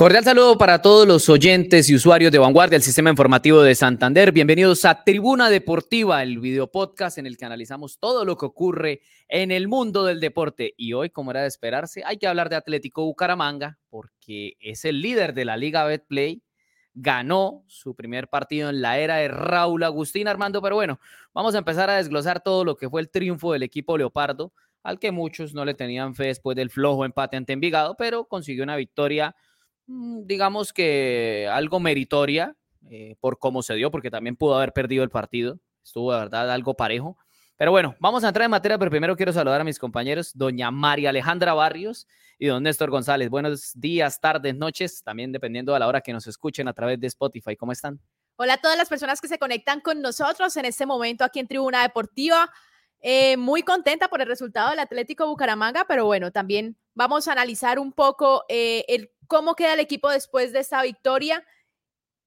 Cordial saludo para todos los oyentes y usuarios de Vanguardia, el sistema informativo de Santander. Bienvenidos a Tribuna Deportiva, el video podcast en el que analizamos todo lo que ocurre en el mundo del deporte. Y hoy, como era de esperarse, hay que hablar de Atlético Bucaramanga porque es el líder de la Liga Betplay. Ganó su primer partido en la era de Raúl Agustín Armando. Pero bueno, vamos a empezar a desglosar todo lo que fue el triunfo del equipo Leopardo, al que muchos no le tenían fe después del flojo empate ante Envigado, pero consiguió una victoria digamos que algo meritoria eh, por cómo se dio, porque también pudo haber perdido el partido. Estuvo, de verdad, algo parejo. Pero bueno, vamos a entrar en materia, pero primero quiero saludar a mis compañeros, doña María Alejandra Barrios y don Néstor González. Buenos días, tardes, noches, también dependiendo de la hora que nos escuchen a través de Spotify. ¿Cómo están? Hola a todas las personas que se conectan con nosotros en este momento aquí en Tribuna Deportiva. Eh, muy contenta por el resultado del Atlético Bucaramanga, pero bueno, también vamos a analizar un poco eh, el cómo queda el equipo después de esta victoria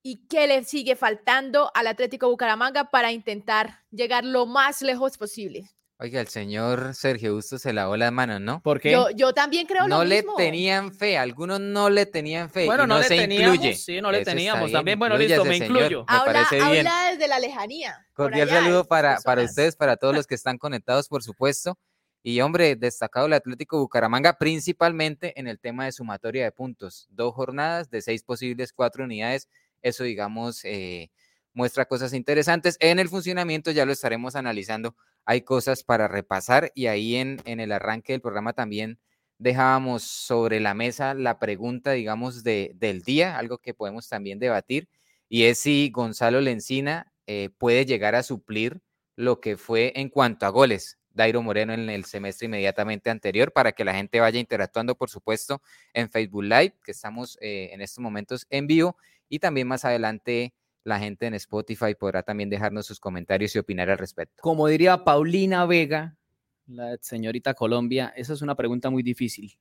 y qué le sigue faltando al Atlético Bucaramanga para intentar llegar lo más lejos posible. Oiga, el señor Sergio Justo se lavó las manos, ¿no? Porque yo, yo, también creo no lo mismo. No le tenían fe, algunos no le tenían fe. Bueno, no, no le se teníamos, incluye. sí, no le teníamos. También, bueno, listo, me incluyo. Me habla, parece bien. habla desde la lejanía. Cordial saludo para, para ustedes, para todos los que están conectados, por supuesto. Y hombre, destacado el Atlético Bucaramanga, principalmente en el tema de sumatoria de puntos. Dos jornadas de seis posibles, cuatro unidades. Eso, digamos, eh, muestra cosas interesantes. En el funcionamiento ya lo estaremos analizando. Hay cosas para repasar y ahí en, el arranque del programa también dejábamos sobre la mesa la pregunta, digamos, de, del día, algo que podemos también debatir, y es si Gonzalo Lencina eh, puede llegar a suplir lo que fue en cuanto a goles Dairo Moreno en el semestre inmediatamente anterior para que la gente vaya interactuando, por supuesto, en Facebook Live, que estamos eh, en estos momentos en vivo, y también más adelante la gente en Spotify podrá también dejarnos sus comentarios y opinar al respecto. Como diría Paulina Vega, la señorita Colombia, esa es una pregunta muy difícil,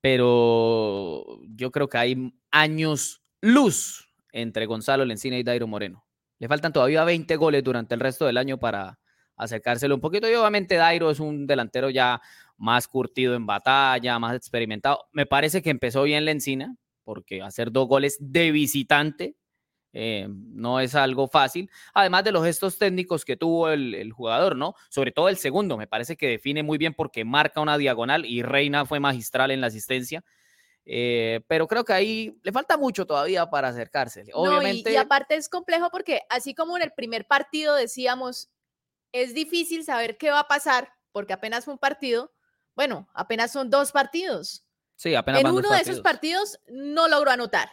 pero yo creo que hay años luz entre Gonzalo Lencina y Dairo Moreno. Le faltan todavía 20 goles durante el resto del año para, acercárselo un poquito. Y obviamente Dairo es un delantero ya más curtido en batalla, más experimentado. Me parece que empezó bien la encina, porque hacer dos goles de visitante eh, no es algo fácil. Además de los gestos técnicos que tuvo el, jugador, ¿no? Sobre todo el segundo, me parece que define muy bien porque marca una diagonal y Reina fue magistral en la asistencia. Eh, pero creo que ahí le falta mucho todavía para acercarse. Obviamente. y aparte es complejo porque así como en el primer partido decíamos, es difícil saber qué va a pasar porque apenas fue un partido. Bueno, apenas son dos partidos. Sí, apenas En uno de esos partidos no logró anotar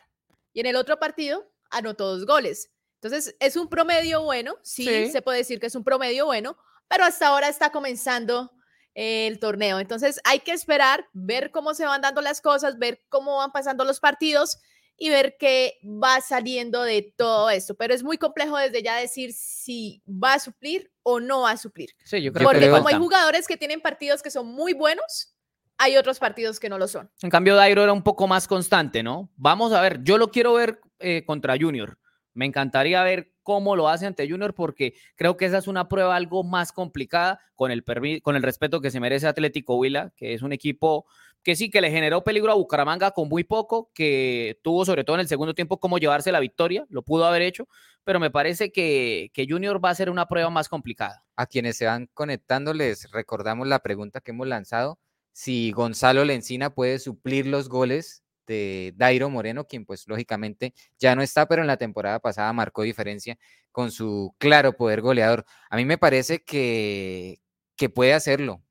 y en el otro partido anotó dos goles. Entonces, es un promedio bueno, sí, se puede decir que es un promedio bueno, pero hasta ahora está comenzando el torneo. Entonces, hay que esperar, ver cómo se van dando las cosas, ver cómo van pasando los partidos y ver qué va saliendo de todo esto. Pero es muy complejo desde ya decir si va a suplir o no va a suplir. Sí, yo creo Porque como hay jugadores que tienen partidos que son muy buenos, hay otros partidos que no lo son. En cambio, Dairo era un poco más constante, ¿no? Vamos a ver, yo lo quiero ver eh, contra Junior. Me encantaría ver cómo lo hace ante Junior porque creo que esa es una prueba algo más complicada con el, con el respeto que se merece Atlético Huila, que es un equipo que sí, que le generó peligro a Bucaramanga con muy poco, que tuvo sobre todo en el segundo tiempo cómo llevarse la victoria, lo pudo haber hecho, pero me parece que, que Junior va a ser una prueba más complicada. A quienes se van conectando les recordamos la pregunta que hemos lanzado, si Gonzalo Lencina puede suplir los goles de Dairo Moreno, quien pues lógicamente ya no está, pero en la temporada pasada marcó diferencia con su claro poder goleador. A mí me parece que, que puede hacerlo,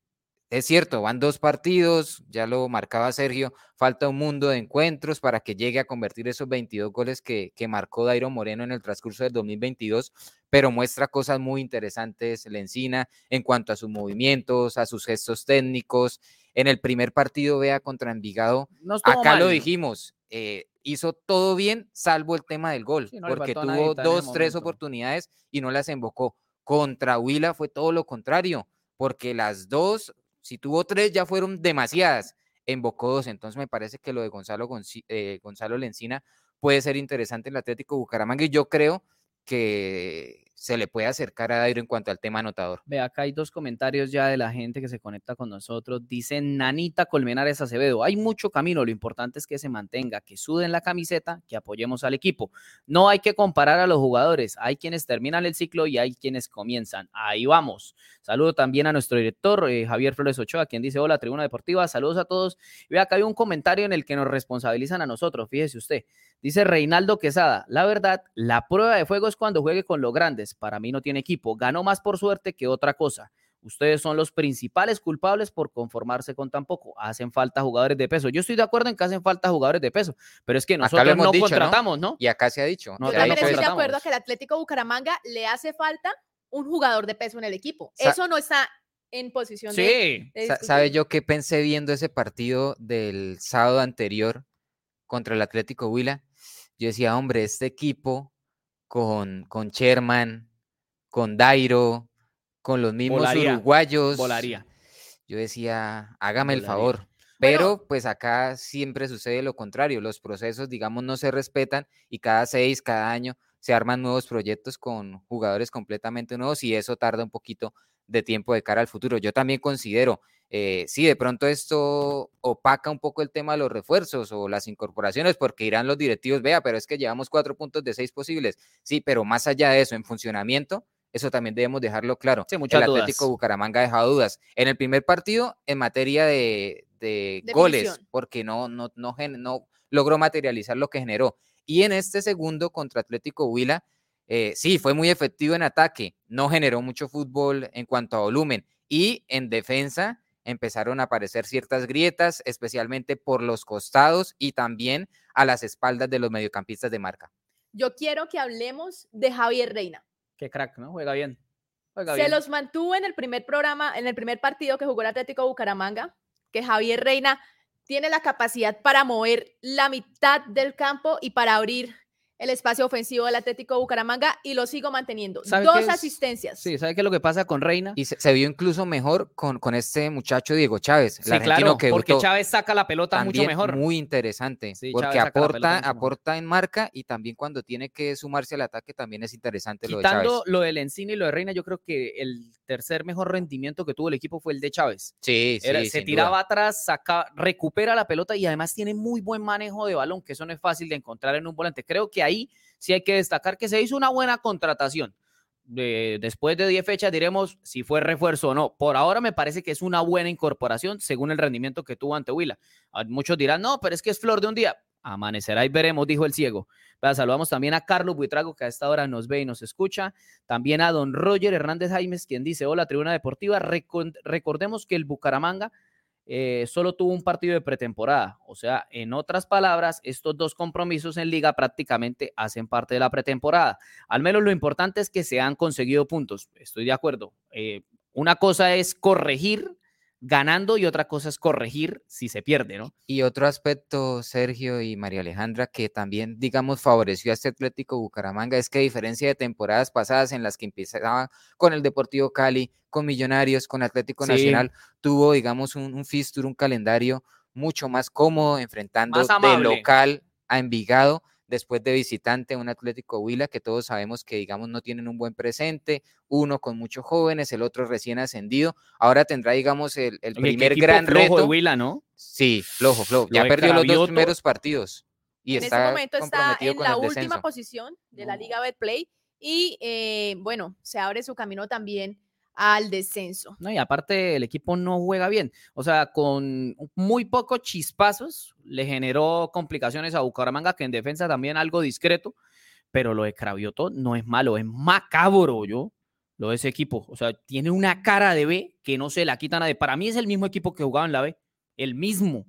es cierto, van dos partidos, ya lo marcaba Sergio, falta un mundo de encuentros para que llegue a convertir esos 22 goles que, que marcó Dairo Moreno en el transcurso del 2022, pero muestra cosas muy interesantes Lencina en cuanto a sus movimientos, a sus gestos técnicos. En el primer partido, vea, contra Envigado, acá lo dijimos, eh, hizo todo bien, salvo el tema del gol, porque tuvo dos, tres oportunidades y no las invocó. Contra Huila fue todo lo contrario, porque las dos si tuvo tres, ya fueron demasiadas. Embocó dos. Entonces me parece que lo de Gonzalo, eh, Gonzalo Lencina puede ser interesante en el Atlético Bucaramanga. Y yo creo que se le puede acercar a Dairo en cuanto al tema anotador. Ve, acá hay dos comentarios ya de la gente que se conecta con nosotros. Dice Nanita Colmenares Acevedo, hay mucho camino, lo importante es que se mantenga, que suden la camiseta, que apoyemos al equipo. No hay que comparar a los jugadores, hay quienes terminan el ciclo y hay quienes comienzan. Ahí vamos. Saludo también a nuestro director, eh, Javier Flores Ochoa, quien dice, hola, Tribuna Deportiva, saludos a todos. Ve, acá hay un comentario en el que nos responsabilizan a nosotros, fíjese usted. Dice Reinaldo Quesada, la verdad, la prueba de fuego es cuando juegue con los grandes. Para mí no tiene equipo. Ganó más por suerte que otra cosa. Ustedes son los principales culpables por conformarse con tan poco. Hacen falta jugadores de peso. Yo estoy de acuerdo en que hacen falta jugadores de peso, pero es que nosotros no contratamos, ¿no? Y acá se ha dicho. Yo también estoy de acuerdo que el Atlético Bucaramanga le hace falta un jugador de peso en el equipo. Eso no está en posición sí. de, ¿Sabe yo qué pensé viendo ese partido del sábado anterior contra el Atlético Huila? Yo decía, hombre, este equipo con, con Sherman, con Dairo, con los mismos uruguayos. Volaría. Yo decía, hágame el favor. Pero pues acá siempre sucede lo contrario, los procesos, digamos, no se respetan y cada seis, cada año se arman nuevos proyectos con jugadores completamente nuevos y eso tarda un poquito de tiempo de cara al futuro. Yo también considero, eh, sí, de pronto esto opaca un poco el tema de los refuerzos o las incorporaciones, porque irán los directivos, vea, pero es que llevamos cuatro puntos de seis posibles. Sí, pero más allá de eso, en funcionamiento, eso también debemos dejarlo claro. Sí, el Atlético Bucaramanga ha dejado dudas. En el primer partido, en materia de, goles, porque no, no, no, no logró materializar lo que generó. Y en este segundo contra Atlético Huila, eh, sí, fue muy efectivo en ataque, no generó mucho fútbol en cuanto a volumen y en defensa empezaron a aparecer ciertas grietas, especialmente por los costados y también a las espaldas de los mediocampistas de marca. Yo quiero que hablemos de Javier Reina. Qué crack, ¿no? Juega bien. Se los mantuvo en el primer programa, en el primer partido que jugó el Atlético Bucaramanga, que Javier Reina tiene la capacidad para mover la mitad del campo y para abrir el espacio ofensivo del Atlético Bucaramanga y lo sigo manteniendo. Dos asistencias. Sí, ¿sabe qué es lo que pasa con Reina? Y se, vio incluso mejor con, con este muchacho Diego Chávez, el sí, claro, que porque Chávez saca la pelota mucho mejor. Muy interesante, porque aporta, aporta en marca y también cuando tiene que sumarse al ataque también es interesante lo de Chávez. lo del Encina y lo de Reina, yo creo que el tercer mejor rendimiento que tuvo el equipo fue el de Chávez. Sí, sí. se tiraba atrás, saca, recupera la pelota y además tiene muy buen manejo de balón, que eso no es fácil de encontrar en un volante. Creo que ahí sí hay que destacar que se hizo una buena contratación. después de 10 fechas diremos si fue refuerzo o no. Por ahora me parece que es una buena incorporación según el rendimiento que tuvo ante Huila. Ah, muchos dirán, no, pero es que es flor de un día. Amanecerá y veremos, dijo el ciego. saludamos también a Carlos Buitrago, que a esta hora nos ve y nos escucha. También a don Roger Hernández Jaimes, quien dice, hola, Tribuna Deportiva. recordemos que el Bucaramanga eh, solo tuvo un partido de pretemporada. O sea, en otras palabras, estos dos compromisos en liga prácticamente hacen parte de la pretemporada. Al menos lo importante es que se han conseguido puntos. Estoy de acuerdo. Eh, una cosa es corregir ganando y otra cosa es corregir si se pierde, ¿no? Y otro aspecto, Sergio y María Alejandra, que también, digamos, favoreció a este Atlético Bucaramanga, es que a diferencia de temporadas pasadas en las que empezaba con el Deportivo Cali, con Millonarios, con Atlético Nacional, tuvo, digamos, un, un fixture, un calendario mucho más cómodo, enfrentando de local a Envigado después de visitante un Atlético Huila que todos sabemos que digamos no tienen un buen presente, uno con muchos jóvenes, el otro recién ascendido, ahora tendrá digamos el, primer gran reto. de Huila, ¿no? Sí, flojo, flojo, ya perdió los dos primeros partidos. Y en está este momento está en la última posición de la Liga Betplay y eh, bueno, se abre su camino también al descenso. No, y aparte el equipo no juega bien. O sea, con muy pocos chispazos le generó complicaciones a Bucaramanga, que en defensa también algo discreto, pero lo de Cravioto no es malo, es macabro, yo, lo de ese equipo. O sea, tiene una cara de B que no se la quita nadie. Para mí es el mismo equipo que jugaba en la B, el mismo,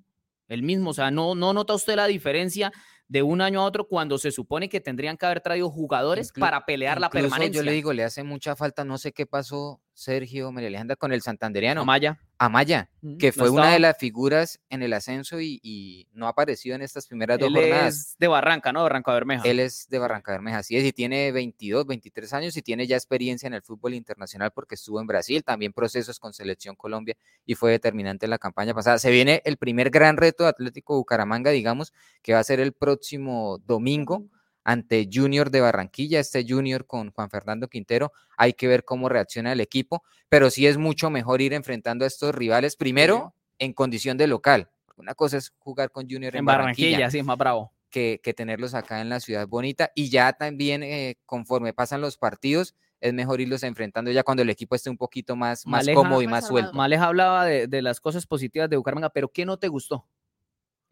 el mismo. O sea, no, no nota usted la diferencia de un año a otro cuando se supone que tendrían que haber traído jugadores para pelear la permanencia. Yo le digo, le hace mucha falta, no sé qué pasó, Sergio, María Alejandra, con el santanderiano. Amaya. Amaya, que fue una de las figuras en el ascenso y, no ha aparecido en estas primeras dos jornadas. Es de Barranca, ¿no? Barranca Bermeja. Él es de Barranca Bermeja, así es, y tiene 22, 23 años y tiene ya experiencia en el fútbol internacional porque estuvo en Brasil, también procesos con Selección Colombia y fue determinante en la campaña pasada. Se viene el primer gran reto de Atlético Bucaramanga, digamos, que va a ser el próximo domingo ante Junior de Barranquilla, este Junior con Juan Fernando Quintero. Hay que ver cómo reacciona el equipo, pero sí es mucho mejor ir enfrentando a estos rivales primero en condición de local. Una cosa es jugar con Junior en, Barranquilla, sí, es más bravo. Que, tenerlos acá en la ciudad bonita. Y ya también, eh, conforme pasan los partidos, es mejor irlos enfrentando ya cuando el equipo esté un poquito más, más cómodo y más suelto. Maleja hablaba de, de, las cosas positivas de Bucaramanga, pero ¿qué no te gustó?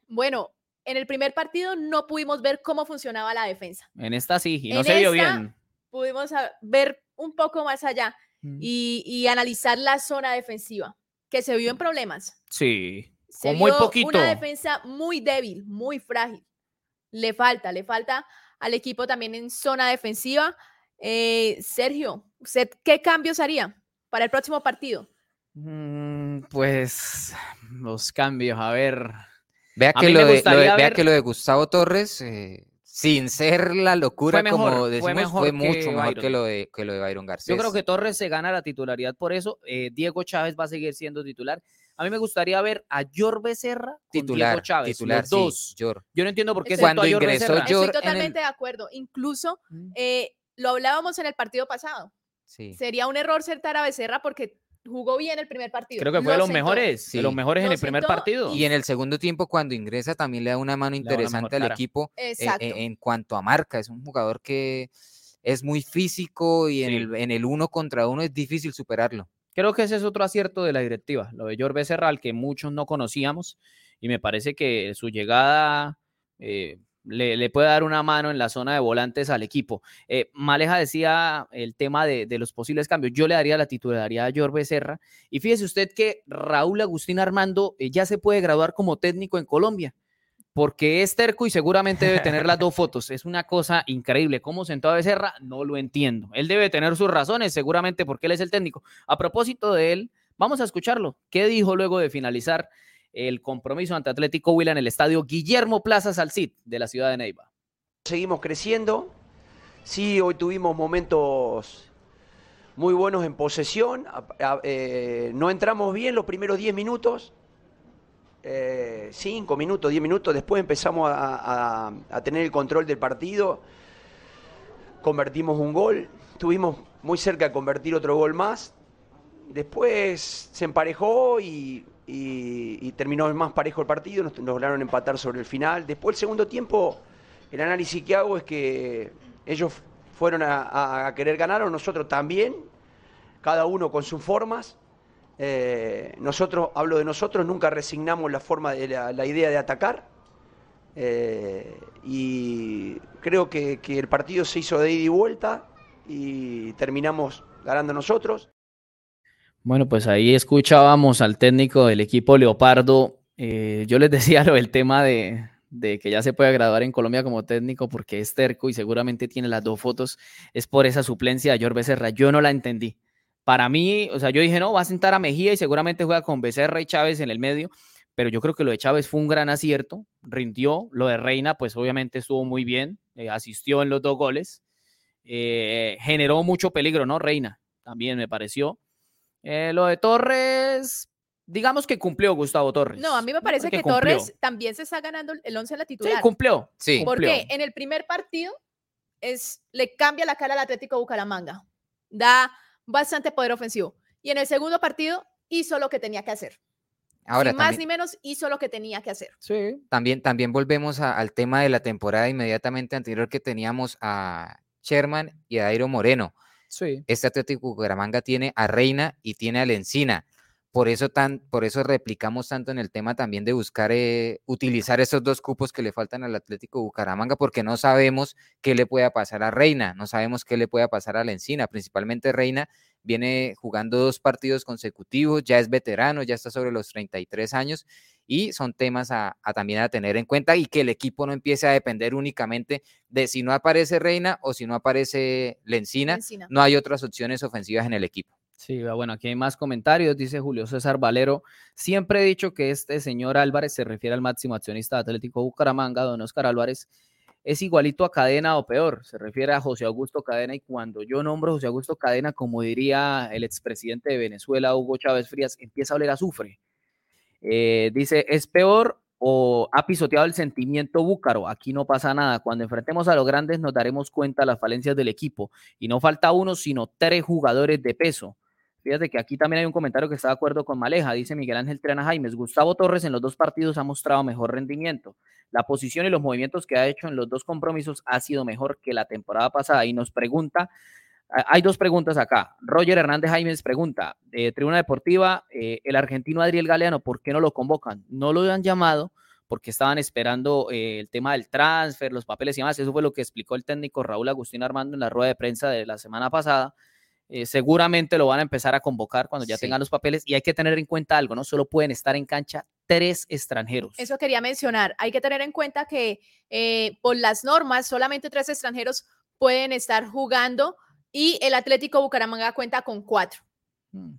Bueno, en el primer partido no pudimos ver cómo funcionaba la defensa. En esta sí, y no se vio bien. Pudimos ver un poco más allá mm. y, analizar la zona defensiva, que se vio en problemas. Sí, se muy poquito. Una defensa muy débil, muy frágil. Le falta, le falta al equipo también en zona defensiva. Eh, Sergio, qué cambios haría para el próximo partido? Mm, pues los cambios, a ver. Vea que, lo de, vea que lo de Gustavo Torres, eh, sin ser la locura, como decimos, fue, mucho mejor que lo, de, que lo de Byron García. Yo creo que Torres se gana la titularidad por eso. Eh, Diego Chávez va a seguir siendo titular. A mí me gustaría ver a Yor Becerra titular, Diego Chávez, titular, dos. Yo no entiendo por qué cuando ingresó Estoy totalmente de acuerdo. Incluso mm. eh, lo hablábamos en el partido pasado. Sí. Sería un error sentar a Becerra porque jugó bien el primer partido. Creo que fue de los mejores, de los mejores en el primer partido. Y en el segundo tiempo, cuando ingresa, también le da una mano interesante al equipo eh, eh, en cuanto a marca. Es un jugador que es muy físico y en, el, en el uno contra uno es difícil superarlo. Creo que ese es otro acierto de la directiva, lo de Jorge Serral, que muchos no conocíamos, y me parece que su llegada eh, le, puede dar una mano en la zona de volantes al equipo. Eh, Maleja decía el tema de, los posibles cambios. Yo le daría la titularidad a Jorge Becerra. Y fíjese usted que Raúl Agustín Armando eh, ya se puede graduar como técnico en Colombia, porque es terco y seguramente debe tener las dos fotos. Es una cosa increíble. ¿Cómo sentó a Becerra? No lo entiendo. Él debe tener sus razones, seguramente porque él es el técnico. A propósito de él, vamos a escucharlo. ¿Qué dijo luego de finalizar? El compromiso ante Atlético Huila en el estadio Guillermo Plaza Salcid de la ciudad de Neiva. Seguimos creciendo. Sí, hoy tuvimos momentos muy buenos en posesión. Eh, no entramos bien los primeros 10 minutos. 5 eh, minutos, 10 minutos. Después empezamos a, a tener el control del partido. Convertimos un gol. Estuvimos muy cerca de convertir otro gol más. Después se emparejó y y, terminó más parejo el partido, nos, lograron empatar sobre el final. Después el segundo tiempo, el análisis que hago es que ellos fueron a, querer ganar, o nosotros también, cada uno con sus formas. Eh, nosotros, hablo de nosotros, nunca resignamos la forma de la, idea de atacar. Eh, y creo que, que el partido se hizo de ida y vuelta y terminamos ganando nosotros. Bueno, pues ahí escuchábamos al técnico del equipo Leopardo. Eh, yo les decía lo del tema de, que ya se puede graduar en Colombia como técnico porque es terco y seguramente tiene las dos fotos. Es por esa suplencia de George Becerra. Yo no la entendí. Para mí, o sea, yo dije, no, va a sentar a Mejía y seguramente juega con Becerra y Chávez en el medio. Pero yo creo que lo de Chávez fue un gran acierto, rindió. Lo de Reina, pues obviamente estuvo muy bien, eh, asistió en los dos goles. Eh, generó mucho peligro, ¿no? Reina, también me pareció. Eh, lo de Torres, digamos que cumplió Gustavo Torres. No, a mí me parece que, Torres también se está ganando el 11 a la titular. Sí, cumplió. Sí. Porque en el primer partido es, le cambia la cara al Atlético Bucaramanga. Da bastante poder ofensivo. Y en el segundo partido hizo lo que tenía que hacer. Ahora, ni más ni menos hizo lo que tenía que hacer. Sí. También, también volvemos al tema de la temporada inmediatamente anterior que teníamos a Sherman y a Dairo Moreno. Este Atlético Bucaramanga tiene a Reina y tiene a Lencina. Por eso, tan, por eso replicamos tanto en el tema también de buscar eh, utilizar esos dos cupos que le faltan al Atlético Bucaramanga, porque no sabemos qué le pueda pasar a Reina, no sabemos qué le pueda pasar a Lencina. Principalmente Reina viene jugando dos partidos consecutivos, ya es veterano, ya está sobre los 33 años y son temas a, también a tener en cuenta y que el equipo no empiece a depender únicamente de si no aparece Reina o si no aparece Lencina, no hay otras opciones ofensivas en el equipo. Sí, bueno, aquí hay más comentarios, dice Julio César Valero. Siempre he dicho que este señor Álvarez se refiere al máximo accionista de Atlético Bucaramanga, don Oscar Álvarez, es igualito a Cadena o peor, se refiere a José Augusto Cadena y cuando yo nombro a José Augusto Cadena, como diría el expresidente de Venezuela, Hugo Chávez Frías, empieza a oler azufre. Eh, dice, ¿es peor o ha pisoteado el sentimiento búcaro. Aquí no pasa nada. Cuando enfrentemos a los grandes nos daremos cuenta de las falencias del equipo. Y no falta uno, sino tres jugadores de peso. Fíjate que aquí también hay un comentario que está de acuerdo con Maleja. Dice Miguel Ángel Triana Jaimes. Gustavo Torres en los dos partidos ha mostrado mejor rendimiento. La posición y los movimientos que ha hecho en los dos compromisos ha sido mejor que la temporada pasada. Y nos pregunta hay dos preguntas acá. Roger Hernández Jaimes pregunta, de Tribuna Deportiva, eh, el argentino Adriel Galeano, ¿por qué no lo convocan? No lo han llamado porque estaban esperando eh, el tema del transfer, los papeles y demás. Eso fue lo que explicó el técnico Raúl Agustín Armando en la rueda de prensa de la semana pasada. Eh, seguramente lo van a empezar a convocar cuando ya tengan los papeles y hay que tener en cuenta algo, no solo pueden estar en cancha tres extranjeros. Eso quería mencionar, hay que tener en cuenta que por las normas solamente tres extranjeros pueden estar jugando y el Atlético Bucaramanga cuenta con cuatro. Mm.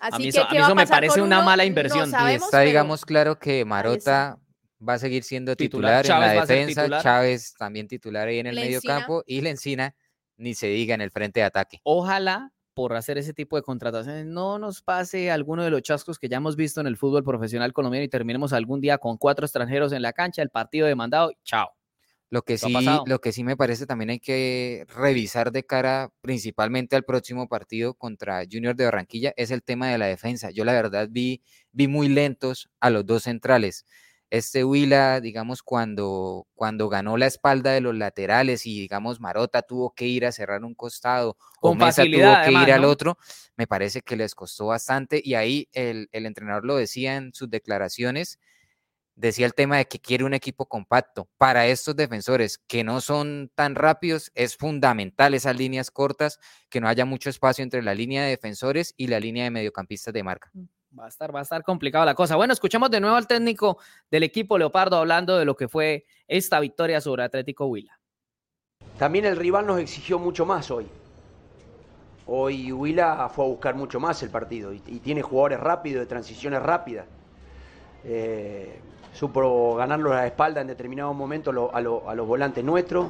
Así a mí eso, que, me parece una mala inversión. y está, digamos, claro que Marota va a seguir siendo titular, en la defensa, Chávez también titular ahí en el medio campo y Lencina ni se diga en el frente de ataque. Ojalá por hacer ese tipo de contrataciones no nos pase alguno de los chascos que ya hemos visto en el fútbol profesional colombiano y terminemos algún día con cuatro extranjeros en la cancha, el partido demandado, chao. Lo que, sí, lo que sí me parece también hay que revisar de cara principalmente al próximo partido contra Junior de Barranquilla es el tema de la defensa. Yo la verdad vi, vi muy lentos a los dos centrales. Este Huila, digamos, cuando, cuando ganó la espalda de los laterales y, digamos, Marota tuvo que ir a cerrar un costado o Mesa tuvo que ir al otro, me parece que les costó bastante y ahí el, el entrenador lo decía en sus declaraciones, decía el tema de que quiere un equipo compacto. Para estos defensores que no son tan rápidos, es fundamental esas líneas cortas, que no haya mucho espacio entre la línea de defensores y la línea de mediocampistas de marca. Mm, va a estar, va a estar complicada la cosa. Bueno, escuchamos de nuevo al técnico del equipo Leopardo hablando de lo que fue esta victoria sobre Atlético Huila. También el rival nos exigió mucho más hoy. Hoy Huila fue a buscar mucho más el partido y, tiene jugadores rápidos, de transiciones rápidas. Eh, supo ganarlo a la espalda en determinado momento a, los volantes nuestros,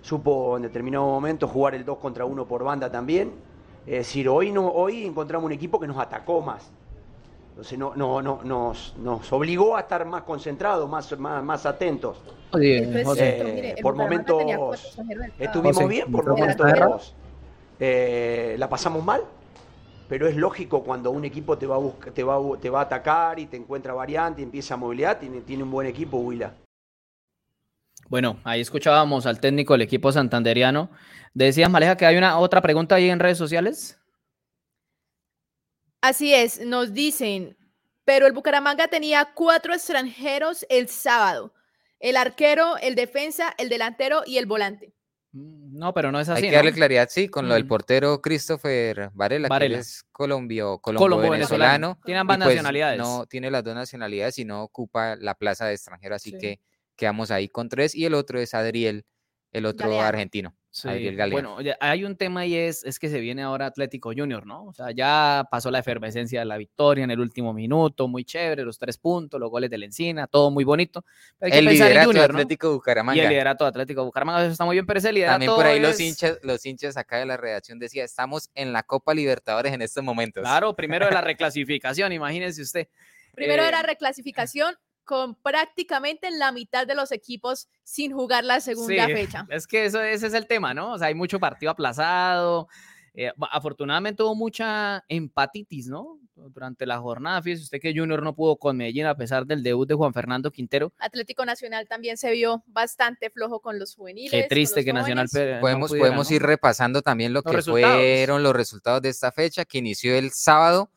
supo en determinado momento jugar el 2 contra 1 por banda también. Es decir, hoy, no, hoy encontramos un equipo que nos atacó más. Entonces no, no, no, nos, nos obligó a estar más concentrados, más, más, atentos. Eh, por momentos estuvimos bien, por momentos eh, la pasamos mal pero es lógico cuando un equipo te va a, te va, te va a atacar y te encuentra variante y empieza a movilidad, tiene, tiene un buen equipo Huila. Bueno, ahí escuchábamos al técnico del equipo santanderiano. Decías, Maleja, que hay una otra pregunta ahí en redes sociales. Así es, nos dicen, pero el Bucaramanga tenía cuatro extranjeros el sábado. El arquero, el defensa, el delantero y el volante. Mm, no, pero no es así. Hay que darle claridad, sí, con lo del portero Christopher Varela, que es colombio, colombo, venezolano. Tiene ambas pues, nacionalidades. No tiene las dos nacionalidades y no ocupa la plaza de extranjero, así que quedamos ahí con tres. Y el otro es Adriel, el otro argentino. Bueno, hay un tema y es, es que se viene ahora Atlético Junior, ¿no? O sea, ya pasó la efervescencia de la victoria en el último minuto, muy chévere, los tres puntos, los goles de la encina, todo muy bonito. el liderato de Atlético Bucaramanga. Y el liderato de Atlético Bucaramanga, eso está muy bien, pero ese liderato También por ahí los hinchas, los hinchas acá de la redacción decía, estamos en la Copa Libertadores en estos momentos. Claro, primero de la reclasificación, imagínense usted. Primero de la eh, reclasificación, con prácticamente la mitad de los equipos sin jugar la segunda fecha. Es que eso, ese es el tema, ¿no? O sea, hay mucho partido aplazado. Eh, afortunadamente hubo mucha empatitis, ¿no? Durante la jornada, fíjese usted que Junior no pudo con Medellín a pesar del debut de Juan Fernando Quintero. Atlético Nacional también se vio bastante flojo con los juveniles. Qué triste que Nacional Podemos, podemos ir repasando también lo que fueron los resultados de esta fecha que inició el sábado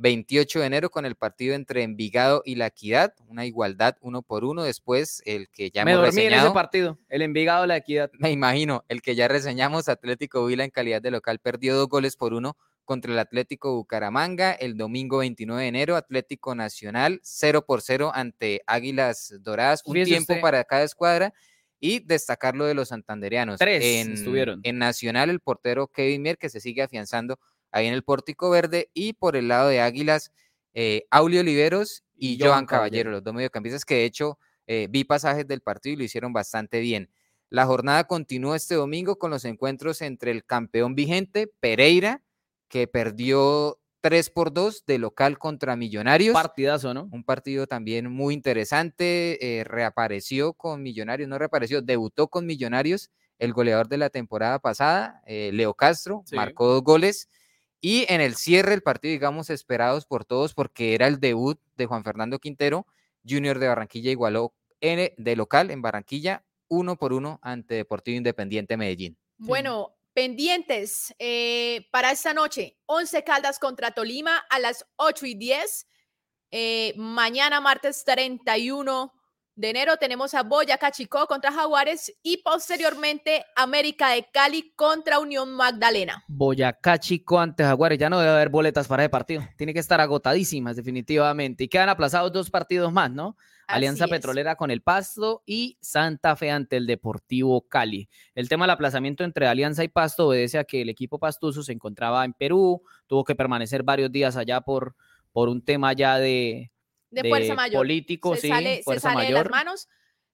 28 de enero con el partido entre Envigado y La Equidad, una igualdad uno por uno. Después, el que ya Me hemos dormí en ese partido, el Envigado La Equidad. Me imagino, el que ya reseñamos, Atlético Vila en calidad de local, perdió dos goles por uno contra el Atlético Bucaramanga. El domingo 29 de enero, Atlético Nacional 0 por 0 ante Águilas Doradas, un tiempo para cada escuadra. Y destacar lo de los santanderianos. Tres en, estuvieron. En Nacional, el portero Kevin Mier, que se sigue afianzando ahí en el Pórtico Verde, y por el lado de Águilas, eh, Aulio Oliveros y, Joan Caballero, los dos mediocampistas que de hecho eh, vi pasajes del partido y lo hicieron bastante bien. La jornada continúa este domingo con los encuentros entre el campeón vigente, Pereira, que perdió 3 por 2 de local contra Millonarios. Partidazo, ¿no? Un partido también muy interesante. eh, reapareció con Millonarios, no reapareció, debutó con Millonarios el goleador de la temporada pasada, eh, Leo Castro, Sí. marcó dos goles. Y en el cierre del partido, digamos, esperados por todos, porque era el debut de Juan Fernando Quintero, Junior de Barranquilla igualó en- de local en Barranquilla, uno por uno ante Deportivo Independiente Medellín. Bueno, pendientes eh, para esta noche, 11 Caldas contra Tolima a las 8 y 10. Eh, mañana, martes 31 de enero, tenemos a Boyacá Chicó contra Jaguares y posteriormente América de Cali contra Unión Magdalena. Boyacá Chico ante Jaguares. Ya no debe haber boletas para ese partido. Tiene que estar agotadísimas, definitivamente. Y quedan aplazados dos partidos más, ¿no? Alianza es. Petrolera con el Pasto y Santa Fe ante el Deportivo Cali. El tema del aplazamiento entre Alianza y Pasto obedece a que el equipo pastuso se encontraba en Perú, tuvo que permanecer varios días allá por, por un tema ya de, De, fuerza mayor. político, se sí, sale, se de las manos.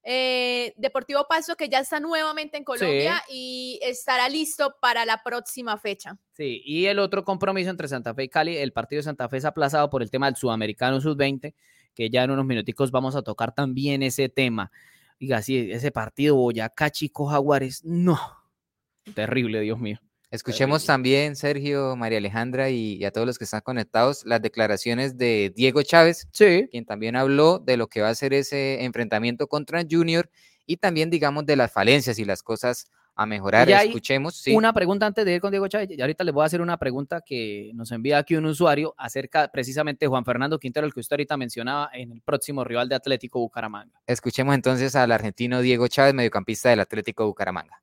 Eh, Deportivo Pasto que ya está nuevamente en Colombia y estará listo para la próxima fecha. Sí, y el otro compromiso entre Santa Fe y Cali, el partido de Santa Fe es aplazado por el tema del Sudamericano Sub-20, que ya en unos minuticos vamos a tocar también ese tema. Diga, sí, ese partido Boyacá Chico Jaguares, no. Terrible, Dios mío. Escuchemos también, Sergio, María Alejandra y, y a todos los que están conectados, las declaraciones de Diego Chávez, Sí. quien también habló de lo que va a ser ese enfrentamiento contra Junior y también, digamos, de las falencias y las cosas a mejorar. Ya Escuchemos, sí. Una pregunta antes de ir con Diego Chávez. Y ahorita les voy a hacer una pregunta que nos envía aquí un usuario acerca precisamente de Juan Fernando Quintero, el que usted ahorita mencionaba en el próximo rival de Atlético Bucaramanga. Escuchemos entonces al argentino Diego Chávez, mediocampista del Atlético Bucaramanga.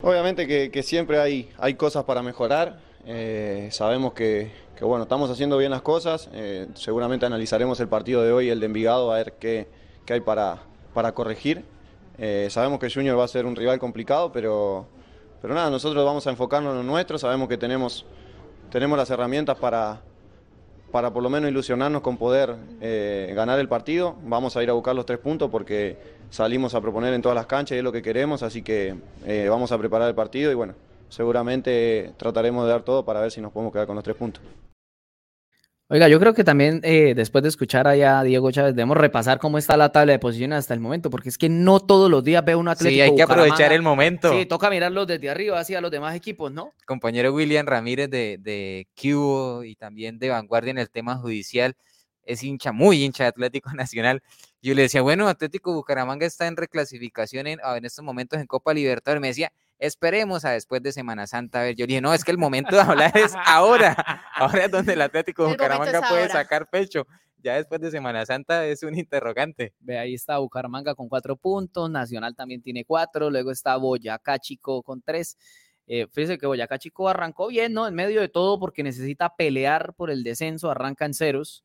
Obviamente que, siempre hay, hay cosas para mejorar. eh, sabemos que, bueno, estamos haciendo bien las cosas. eh, seguramente analizaremos el partido de hoy, el de Envigado, a ver qué, qué hay para, para corregir. Eh, sabemos que Junior va a ser un rival complicado, pero, pero nada, nosotros vamos a enfocarnos en lo nuestro. Sabemos que tenemos, tenemos las herramientas para, para por lo menos ilusionarnos con poder ganar el partido. Vamos a ir a buscar los tres puntos porque salimos a proponer en todas las canchas y es lo que queremos, así que eh, vamos a preparar el partido y bueno, seguramente trataremos de dar todo para ver si nos podemos quedar con los tres puntos. Oiga, yo creo que también eh, después de escuchar allá a Diego Chávez, debemos repasar cómo está la tabla de posiciones hasta el momento, porque es que no todos los días veo un Atlético Sí, hay que aprovechar el momento. Sí, toca mirarlos desde arriba hacia los demás equipos, ¿no? compañero William Ramírez de, de Cubo y también de Vanguardia en el tema judicial, es hincha, muy hincha de Atlético Nacional. Yo le decía, bueno, Atlético Bucaramanga está en reclasificación en, en estos momentos en Copa Libertadores. Me decía, esperemos a después de Semana Santa. A ver, yo le dije, no, es que el momento de hablar es ahora. Ahora es donde el Atlético El Bucaramanga puede ahora. sacar pecho. Ya después de Semana Santa es un interrogante. Ve, ahí está Bucaramanga con cuatro puntos, Nacional también tiene cuatro, luego está Boyacá Chico con tres. Eh, fíjese que Boyacá Chico arrancó bien, ¿no? En medio de todo, porque necesita pelear por el descenso, arranca en ceros.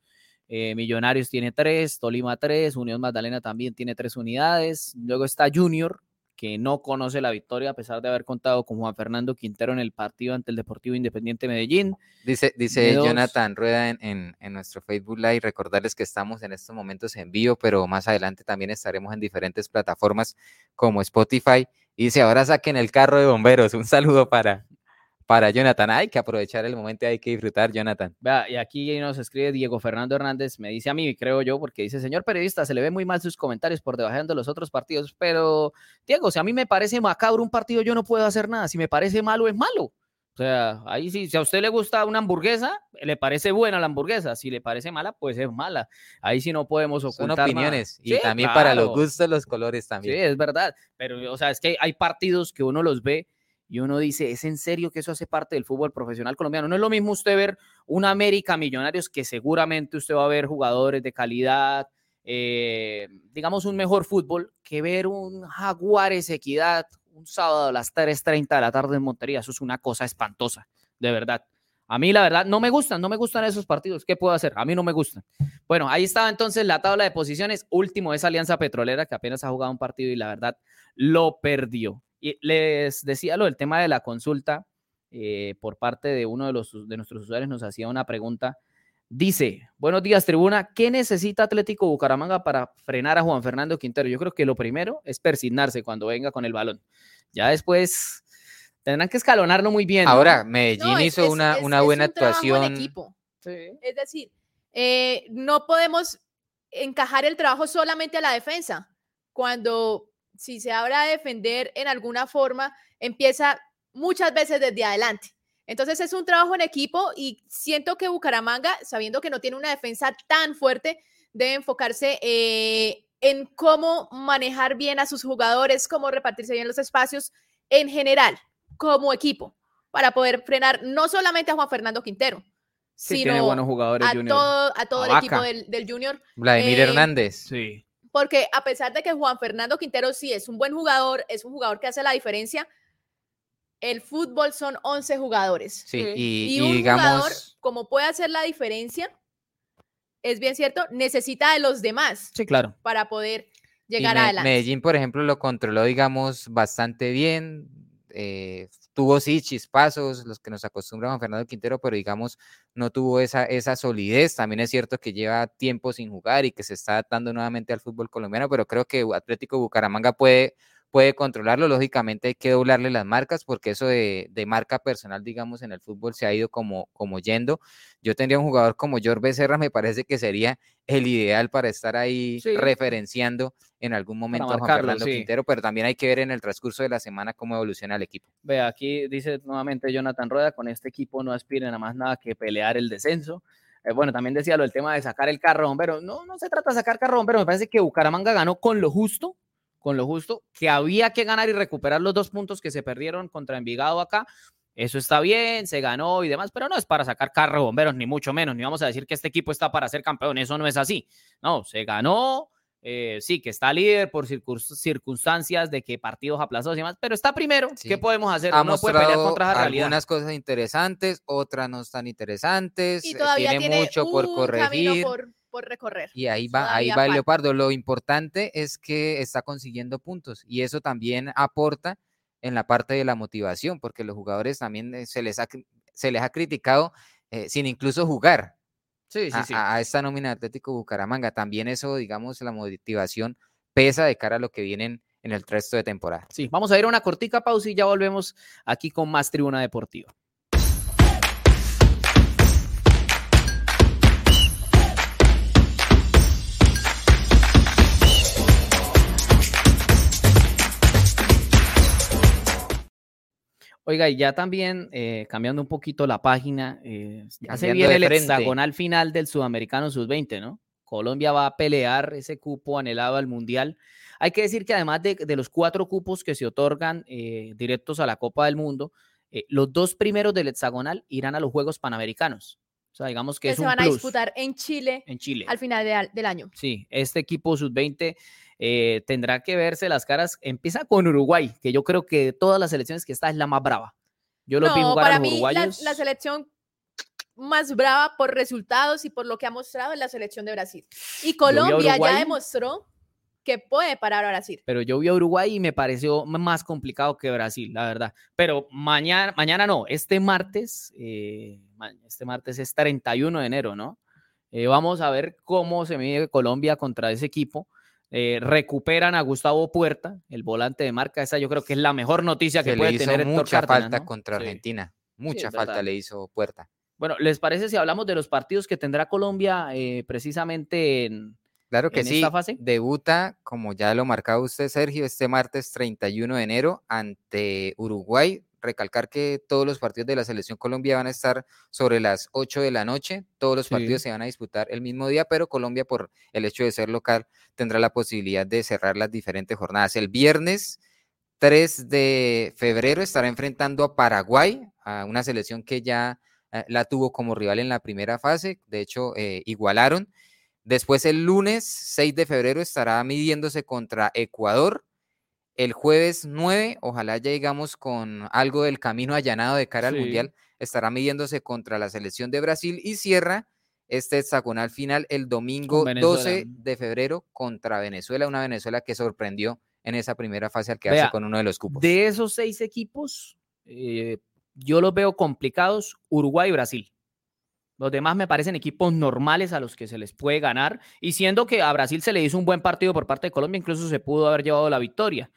Eh, Millonarios tiene tres, Tolima tres, Unión Magdalena también tiene tres unidades. Luego está Junior, que no conoce la victoria a pesar de haber contado con Juan Fernando Quintero en el partido ante el Deportivo Independiente Medellín. Dice, dice dos. Jonathan Rueda en, en- en nuestro Facebook Live, recordarles que estamos en estos momentos en vivo, pero más adelante también estaremos en diferentes plataformas como Spotify. Y dice, ahora saquen el carro de bomberos. Un saludo para, para Jonathan. Hay que aprovechar el momento, hay que disfrutar, Jonathan. Vea, y aquí nos escribe Diego Fernando Hernández, me dice a mí, creo yo, porque dice, señor periodista, se le ve muy mal sus comentarios por debajo de los otros partidos, pero Diego, si a mí me parece macabro un partido, yo no puedo hacer nada, si me parece malo, es malo. O sea, ahí sí, si a usted le gusta una hamburguesa, le parece buena la hamburguesa, si le parece mala, pues es mala. Ahí sí no podemos Son ocultar nada. opiniones y Sí, también para los gustos, los colores Sí, también. es verdad, pero o sea, es que hay partidos que uno los ve y uno dice, ¿es en serio que eso hace parte del fútbol profesional colombiano? No es lo mismo usted ver un América Millonarios que seguramente usted va a ver jugadores de calidad, eh, digamos un mejor fútbol, que ver un Jaguares Equidad un sábado a las 3.30 de la tarde en Montería. Eso es una cosa espantosa, de verdad. A mí, la verdad, no me gustan, no me gustan esos partidos. ¿Qué puedo hacer? A mí no me gustan. Bueno, ahí estaba entonces la tabla de posiciones. Último es Alianza Petrolera, que apenas ha jugado un partido y la verdad lo perdió. Y les decía lo del tema de la consulta eh, por parte de uno de, los, de nuestros usuarios, nos hacía una pregunta. Dice, buenos días tribuna, ¿qué necesita Atlético Bucaramanga para frenar a Juan Fernando Quintero? Yo creo que lo primero es persignarse cuando venga con el balón. Ya después tendrán que escalonarlo muy bien. ¿no? Ahora, Medellín No, hizo es- una, es- una es buena un trabajo en actuación. equipo. Es decir, eh, no podemos encajar el trabajo solamente a la defensa. Cuando si se habla de defender en alguna forma, empieza muchas veces desde adelante. Entonces es un trabajo en equipo y siento que Bucaramanga, sabiendo que no tiene una defensa tan fuerte, debe enfocarse eh, en cómo manejar bien a sus jugadores, cómo repartirse bien los espacios en general, como equipo, para poder frenar no solamente a Juan Fernando Quintero, sino buenos jugadores, a, todo, a todo el equipo del, del, Junior. Vladimir Eh, Hernández. Sí. Porque a pesar de que Juan Fernando Quintero sí es un buen jugador, es un jugador que hace la diferencia, el fútbol son 11 jugadores. Sí, y, Y, y un digamos, jugador, como puede hacer la diferencia, es bien cierto, necesita de los demás Sí, claro. para poder y llegar Me- adelante. Medellín, por ejemplo, lo controló, digamos, bastante bien. Eh, tuvo sí chispazos, los que nos acostumbra Juan Fernando Quintero, pero digamos, no tuvo esa, esa solidez. También es cierto que lleva tiempo sin jugar y que se está adaptando nuevamente al fútbol colombiano, pero creo que Atlético Bucaramanga puede, puede controlarlo. Lógicamente hay que doblarle las marcas porque eso de, de marca personal, digamos, en el fútbol se ha ido como, como yendo. Yo tendría un jugador como George Becerra, me parece que sería el ideal para estar ahí Sí. referenciando en algún momento a Juan marcarlo, Fernando sí. Quintero, pero también hay que ver en el transcurso de la semana cómo evoluciona el equipo. Ve, aquí dice nuevamente Jonathan Rueda, con este equipo no aspiren a más nada que pelear el descenso. Eh, bueno, también decía lo del tema de sacar el carro, pero no, no se trata de sacar carro, pero me parece que Bucaramanga ganó con lo justo, con lo justo, que había que ganar y recuperar los dos puntos que se perdieron contra Envigado acá. Eso está bien, se ganó y demás, pero no es para sacar carro bomberos, ni mucho menos, ni vamos a decir que este equipo está para ser campeón, eso no es así. No, se ganó, eh, sí, que está líder por circun- circunstancias de que partidos aplazados y demás, pero está primero. Sí. ¿Qué podemos hacer? Ha Uno puede pelear contra esa realidad. algunas cosas interesantes, otras no tan interesantes, y eh, todavía tiene, tiene, mucho por corregir. camino por, por recorrer. Y ahí va, ahí va el. Leopardo. Lo importante es que está consiguiendo puntos y eso también aporta en la parte de la motivación, porque los jugadores también eh, se les ha, se les ha criticado eh, sin incluso jugar Sí, sí, a, sí. a- a esta nómina de Atlético Bucaramanga. También eso, digamos, la motivación pesa de cara a lo que vienen en el resto de temporada. Sí, vamos a ir a una cortica pausa y ya volvemos aquí con más Tribuna Deportiva. Oiga, y ya también eh, cambiando un poquito la página, eh, ya se viene el hexagonal final del Sudamericano Sub-20, ¿no? Colombia va a pelear ese cupo anhelado al Mundial. Hay que decir que además de, de los cuatro cupos que se otorgan eh, directos a la Copa del Mundo, eh, los dos primeros del hexagonal irán a los Juegos Panamericanos. O sea, digamos que que es se un van a disputar en Chile en Chile. al final de al- del año. Sí, este equipo sub-20 eh, tendrá que verse las caras. Empieza con Uruguay, que yo creo que de todas las selecciones que está es la más brava. Yo los vi jugar a para los mí la, uruguayos. la selección más brava por resultados y por lo que ha mostrado es la selección de Brasil. Y a Colombia Uruguay. ya demostró que puede parar a Brasil. pero yo vi a Uruguay y me pareció más complicado que Brasil, la verdad. Pero mañana, mañana no, este martes, eh, este martes es 31 de enero, ¿no? Eh, vamos a ver cómo se mide Colombia contra ese equipo. Eh, recuperan a Gustavo Puerta, el volante de marca. Esa yo creo que es la mejor noticia que Se le puede hizo tener mucha falta ¿no? contra Sí. Argentina. Mucha falta verdad. le hizo Puerta. Bueno, ¿les parece si hablamos de los partidos que tendrá Colombia eh, precisamente en... Claro que en sí. esta fase? Debuta, como ya lo marcaba usted, Sergio, este martes 31 de enero ante Uruguay. Recalcar que todos los partidos de la selección Colombia van a estar sobre las 8 de la noche. Todos los Sí. partidos se van a disputar el mismo día, pero Colombia, por el hecho de ser local, tendrá la posibilidad de cerrar las diferentes jornadas. El viernes 3 de febrero estará enfrentando a Paraguay, a una selección que ya eh, la tuvo como rival en la primera fase. De hecho, eh, igualaron. Después el lunes 6 de febrero estará midiéndose contra Ecuador. El jueves 9, ojalá ya llegamos con algo del camino allanado de cara al. Mundial, estará midiéndose contra la selección de Brasil y cierra este hexagonal final el domingo Venezuela. 12 de febrero contra Venezuela, una Venezuela que sorprendió en esa primera fase al quedarse Vea, con uno de los cupos. De esos seis equipos, eh, yo los veo complicados, Uruguay y Brasil. Los demás me parecen equipos normales a los que se les puede ganar. Y siendo que a Brasil se le hizo un buen partido por parte de Colombia, incluso se pudo haber llevado la victoria.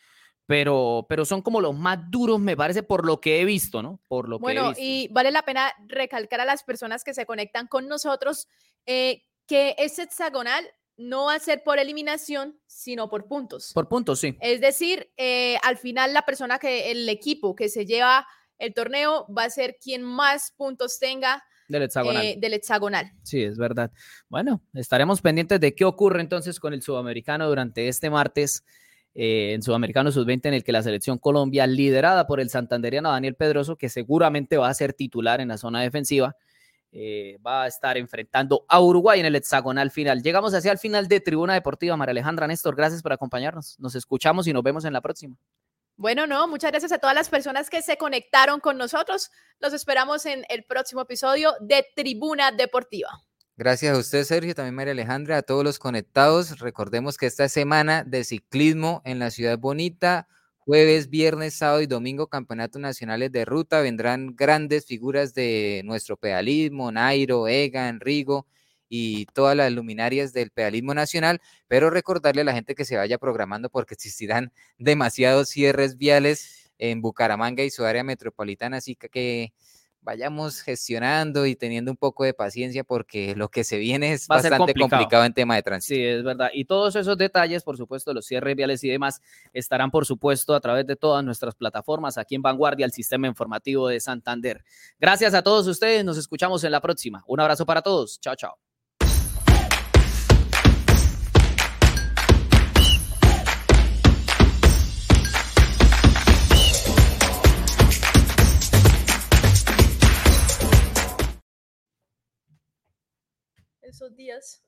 pero, pero son como los más duros, me parece, por lo que he visto, ¿no? Por lo bueno, que he visto. y vale la pena recalcar a las personas que se conectan con nosotros eh, que ese hexagonal no va a ser por eliminación, sino por puntos. Por puntos, sí. Es decir, eh, al final la persona que, el equipo que se lleva el torneo va a ser quien más puntos tenga del hexagonal. Eh, del hexagonal. Sí, es verdad. Bueno, estaremos pendientes de qué ocurre entonces con el sudamericano durante este martes. Eh, en Sudamericano Sub-20, en el que la selección Colombia, liderada por el santanderiano Daniel Pedroso, que seguramente va a ser titular en la zona defensiva, eh, va a estar enfrentando a Uruguay en el hexagonal final. Llegamos hacia el final de Tribuna Deportiva. María Alejandra Néstor, gracias por acompañarnos. Nos escuchamos y nos vemos en la próxima. Bueno, no, muchas gracias a todas las personas que se conectaron con nosotros. Los esperamos en el próximo episodio de Tribuna Deportiva. Gracias a usted, Sergio, también María Alejandra, a todos los conectados. Recordemos que esta semana de ciclismo en la ciudad bonita, jueves, viernes, sábado y domingo, campeonatos nacionales de ruta, vendrán grandes figuras de nuestro pedalismo, Nairo, Egan, Rigo y todas las luminarias del pedalismo nacional, pero recordarle a la gente que se vaya programando porque existirán demasiados cierres viales en Bucaramanga y su área metropolitana, así que vayamos gestionando y teniendo un poco de paciencia porque lo que se viene es bastante complicado. en tema de tránsito. Sí, es verdad. Y todos esos detalles, por supuesto, los cierres viales y demás, estarán, por supuesto, a través de todas nuestras plataformas aquí en Vanguardia, el sistema informativo de Santander. Gracias a todos ustedes. Nos escuchamos en la próxima. Un abrazo para todos. Chao, chao. Esos días